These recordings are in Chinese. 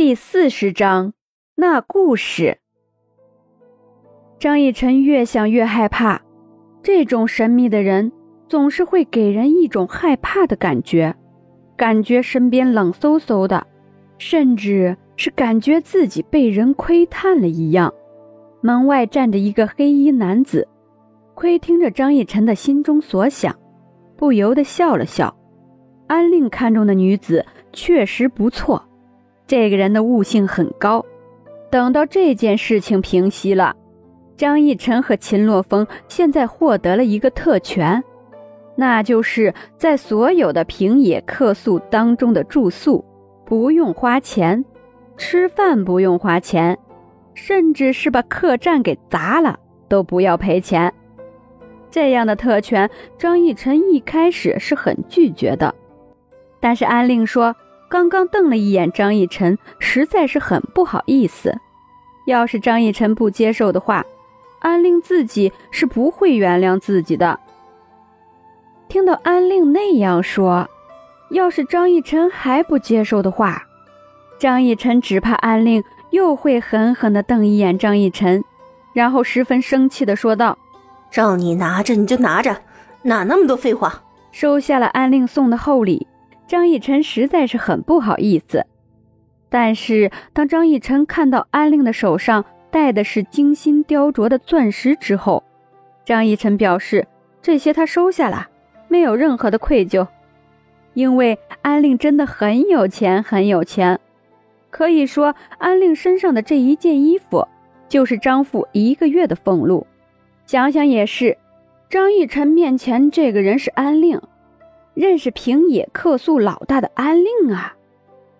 第四十章，那故事。张逸晨越想越害怕，这种神秘的人总是会给人一种害怕的感觉，感觉身边冷飕飕的，甚至是感觉自己被人窥探了一样。门外站着一个黑衣男子，窥听着张逸晨的心中所想，不由得笑了笑。安令看中的女子确实不错。这个人的悟性很高。等到这件事情平息了，张逸晨和秦洛风现在获得了一个特权，那就是在所有的平野客宿当中的住宿不用花钱，吃饭不用花钱，甚至是把客栈给砸了都不要赔钱。这样的特权，张逸晨一开始是很拒绝的，但是安令说。刚刚瞪了一眼张逸晨，实在是很不好意思。要是张逸晨不接受的话，安令自己是不会原谅自己的。听到安令那样说，要是张逸晨还不接受的话，张逸晨只怕安令又会狠狠地瞪一眼张逸晨，然后十分生气地说道：“让你拿着你就拿着，哪那么多废话？”收下了安令送的厚礼。张逸晨实在是很不好意思，但是当张逸晨看到安令的手上戴的是精心雕琢的钻石之后，张逸晨表示这些他收下了，没有任何的愧疚，因为安令真的很有钱，很有钱，可以说安令身上的这一件衣服就是张父一个月的俸禄。想想也是，张逸晨面前这个人是安令。认识平野客宿老大的安令啊，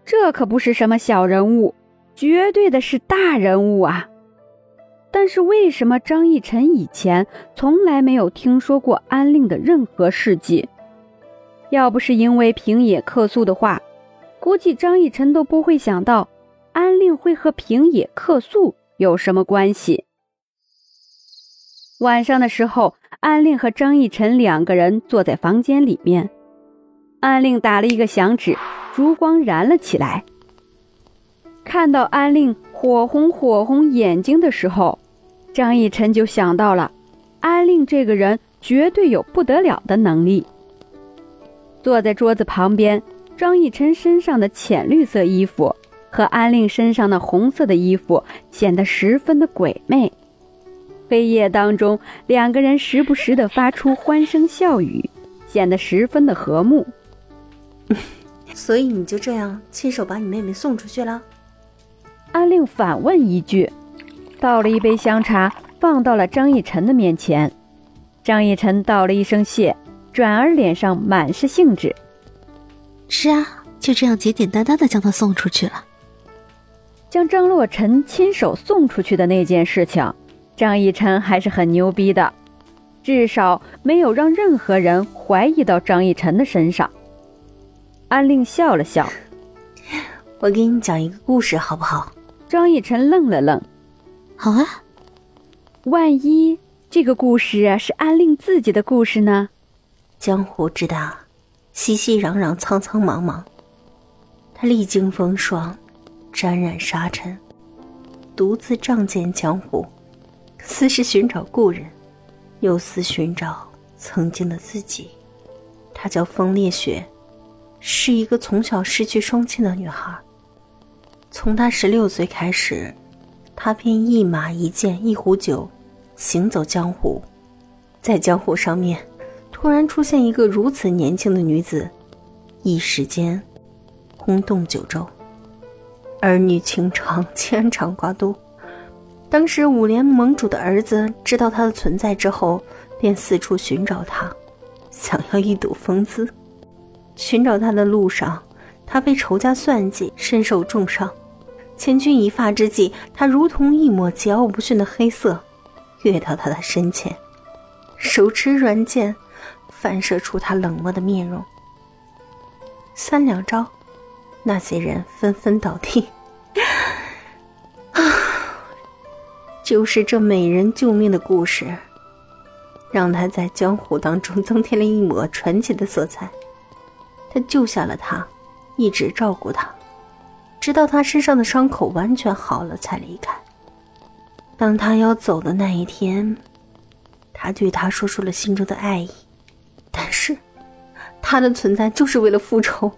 这可不是什么小人物，绝对的是大人物啊！但是为什么张逸晨以前从来没有听说过安令的任何事迹？要不是因为平野客宿的话，估计张逸晨都不会想到安令会和平野客宿有什么关系。晚上的时候，安令和张逸晨两个人坐在房间里面。安令打了一个响指，烛光燃了起来。看到安令火红火红眼睛的时候，张逸晨就想到了，安令这个人绝对有不得了的能力。坐在桌子旁边，张逸晨身上的浅绿色衣服和安令身上的红色的衣服显得十分的鬼魅。黑夜当中，两个人时不时的发出欢声笑语，显得十分的和睦。所以你就这样亲手把你妹妹送出去了？安令反问一句，倒了一杯香茶放到了张逸晨的面前。张逸晨道了一声谢，转而脸上满是兴致。是啊，就这样简简单单的将她送出去了。将张洛尘亲手送出去的那件事情，张逸晨还是很牛逼的，至少没有让任何人怀疑到张逸晨的身上。安令笑了笑，我给你讲一个故事，好不好？张逸晨愣了愣，好啊。万一这个故事是安令自己的故事呢？江湖之大，熙熙攘攘，苍苍茫茫。他历经风霜，沾染沙尘，独自仗剑江湖，似是寻找故人，又似寻找曾经的自己。他叫风烈雪。是一个从小失去双亲的女孩。从她十六岁开始，她便一马一剑一壶酒，行走江湖。在江湖上面，突然出现一个如此年轻的女子，一时间轰动九州，儿女情长牵肠挂肚。当时五连盟主的儿子知道她的存在之后，便四处寻找她，想要一睹风姿。寻找他的路上，他被仇家算计，身受重伤。千钧一发之际，他如同一抹桀骜不驯的黑色，跃到他的身前，手持软剑，反射出他冷漠的面容。三两招，那些人纷纷倒地。啊，就是这美人救命的故事，让他在江湖当中增添了一抹传奇的色彩。他救下了他，一直照顾他，直到他身上的伤口完全好了才离开。当他要走的那一天，他对他说出了心中的爱意，但是他的存在就是为了复仇，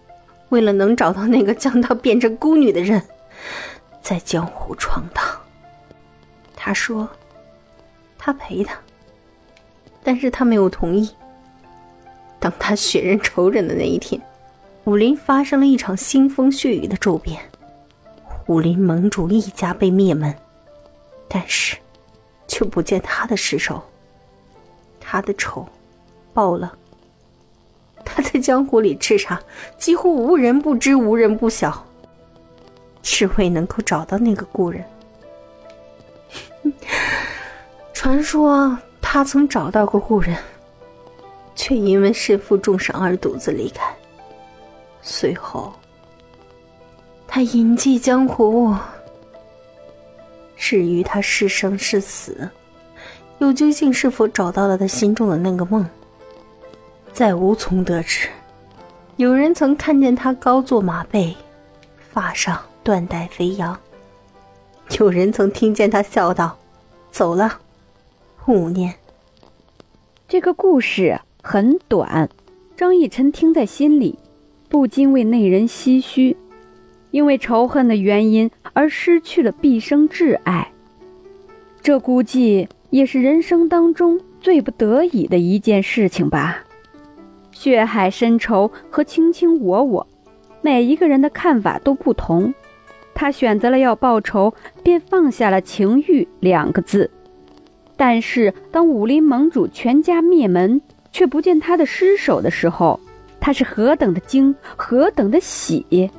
为了能找到那个将他变成孤女的人，在江湖闯荡。他说，他陪他，但是他没有同意。当他血刃仇人的那一天，武林发生了一场腥风血雨的骤变，武林盟主一家被灭门，但是却不见他的尸首。他的仇报了。他在江湖里叱咤，几乎无人不知，无人不晓，只为能够找到那个故人。传说他曾找到过故人。却因为身负重伤而独自离开。随后，他隐迹江湖。至于他是生是死，又究竟是否找到了他心中的那个梦，再无从得知。有人曾看见他高坐马背，发上缎带飞扬；有人曾听见他笑道：“走了，五年。”这个故事。很短，张逸晨听在心里，不禁为那人唏嘘，因为仇恨的原因而失去了毕生挚爱。这估计也是人生当中最不得已的一件事情吧。血海深仇和卿卿我我，每一个人的看法都不同。他选择了要报仇，便放下了情欲两个字。但是当武林盟主全家灭门，却不见他的尸首的时候，他是何等的惊，何等的喜。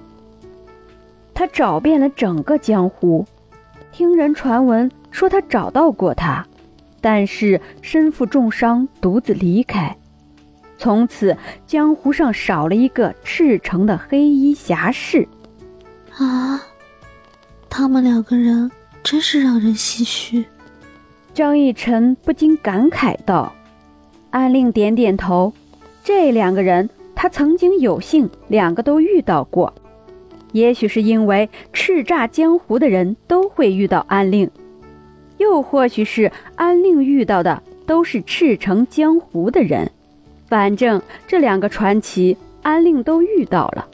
他找遍了整个江湖，听人传闻说他找到过他，但是身负重伤，独自离开。从此，江湖上少了一个赤诚的黑衣侠士。啊，他们两个人真是让人唏嘘。张逸晨不禁感慨道。安令点点头，这两个人他曾经有幸两个都遇到过，也许是因为叱咤江湖的人都会遇到安令，又或许是安令遇到的都是赤诚江湖的人，反正这两个传奇安令都遇到了。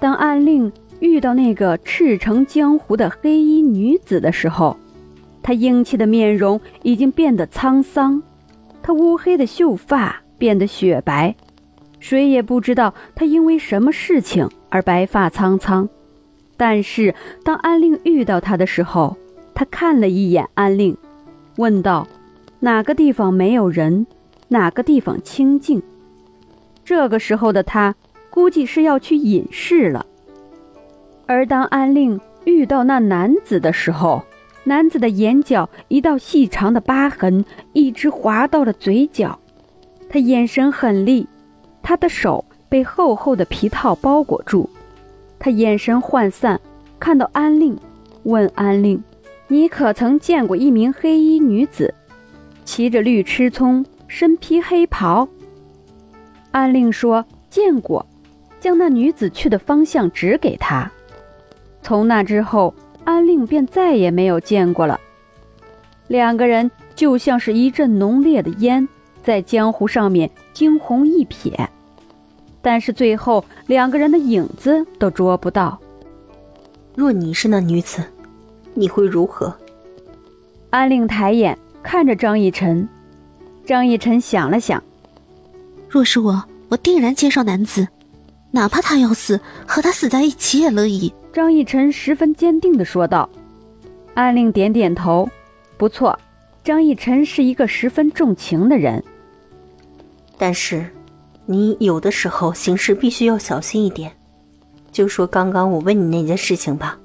当安令遇到那个赤诚江湖的黑衣女子的时候，她英气的面容已经变得沧桑。他乌黑的秀发变得雪白，谁也不知道他因为什么事情而白发苍苍。但是当安令遇到他的时候，他看了一眼安令，问道：“哪个地方没有人？哪个地方清静？”这个时候的他估计是要去隐士了。而当安令遇到那男子的时候，男子的眼角一道细长的疤痕，一直划到了嘴角。他眼神狠厉，他的手被厚厚的皮套包裹住。他眼神涣散，看到安令，问安令：“你可曾见过一名黑衣女子，骑着绿螭葱，身披黑袍？”安令说：“见过。”将那女子去的方向指给他。从那之后。安令便再也没有见过了。两个人就像是一阵浓烈的烟，在江湖上面惊鸿一瞥，但是最后两个人的影子都捉不到。若你是那女子，你会如何？安令抬眼看着张逸晨，张逸晨想了想，若是我，我定然接受男子，哪怕他要死，和他死在一起也乐意。张逸晨十分坚定地说道：“安令点点头，不错，张逸晨是一个十分重情的人。但是，你有的时候行事必须要小心一点。就说刚刚我问你那件事情吧，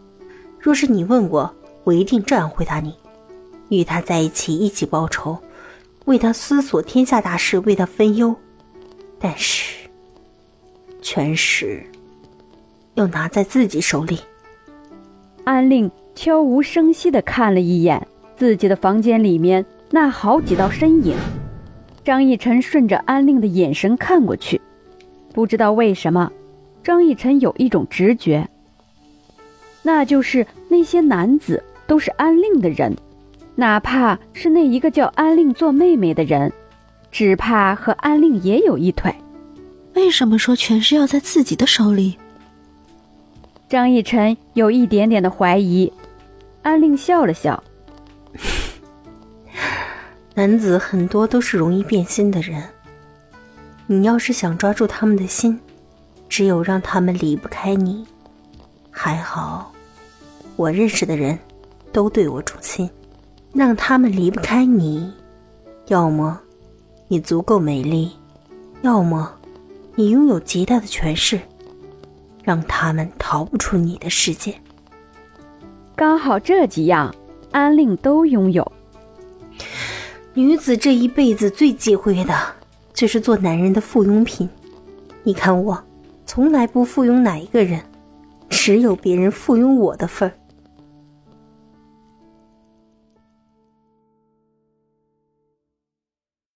若是你问我，我一定这样回答你：与他在一起，一起报仇，为他思索天下大事，为他分忧。但是，全是……”要拿在自己手里。安令悄无声息的看了一眼自己的房间里面那好几道身影。张逸晨顺着安令的眼神看过去，不知道为什么，张逸晨有一种直觉，那就是那些男子都是安令的人，哪怕是那一个叫安令做妹妹的人，只怕和安令也有一腿。为什么说权势要在自己的手里？张逸晨有一点点的怀疑。安令笑了笑。男子很多都是容易变心的人，你要是想抓住他们的心，只有让他们离不开你。还好，我认识的人都对我忠心，让他们离不开你，要么你足够美丽，要么你拥有极大的权势，让他们逃不出你的世界。刚好这几样，安令都拥有。女子这一辈子最忌讳的，就是做男人的附庸品。你看我，从来不附庸哪一个人，只有别人附庸我的份儿。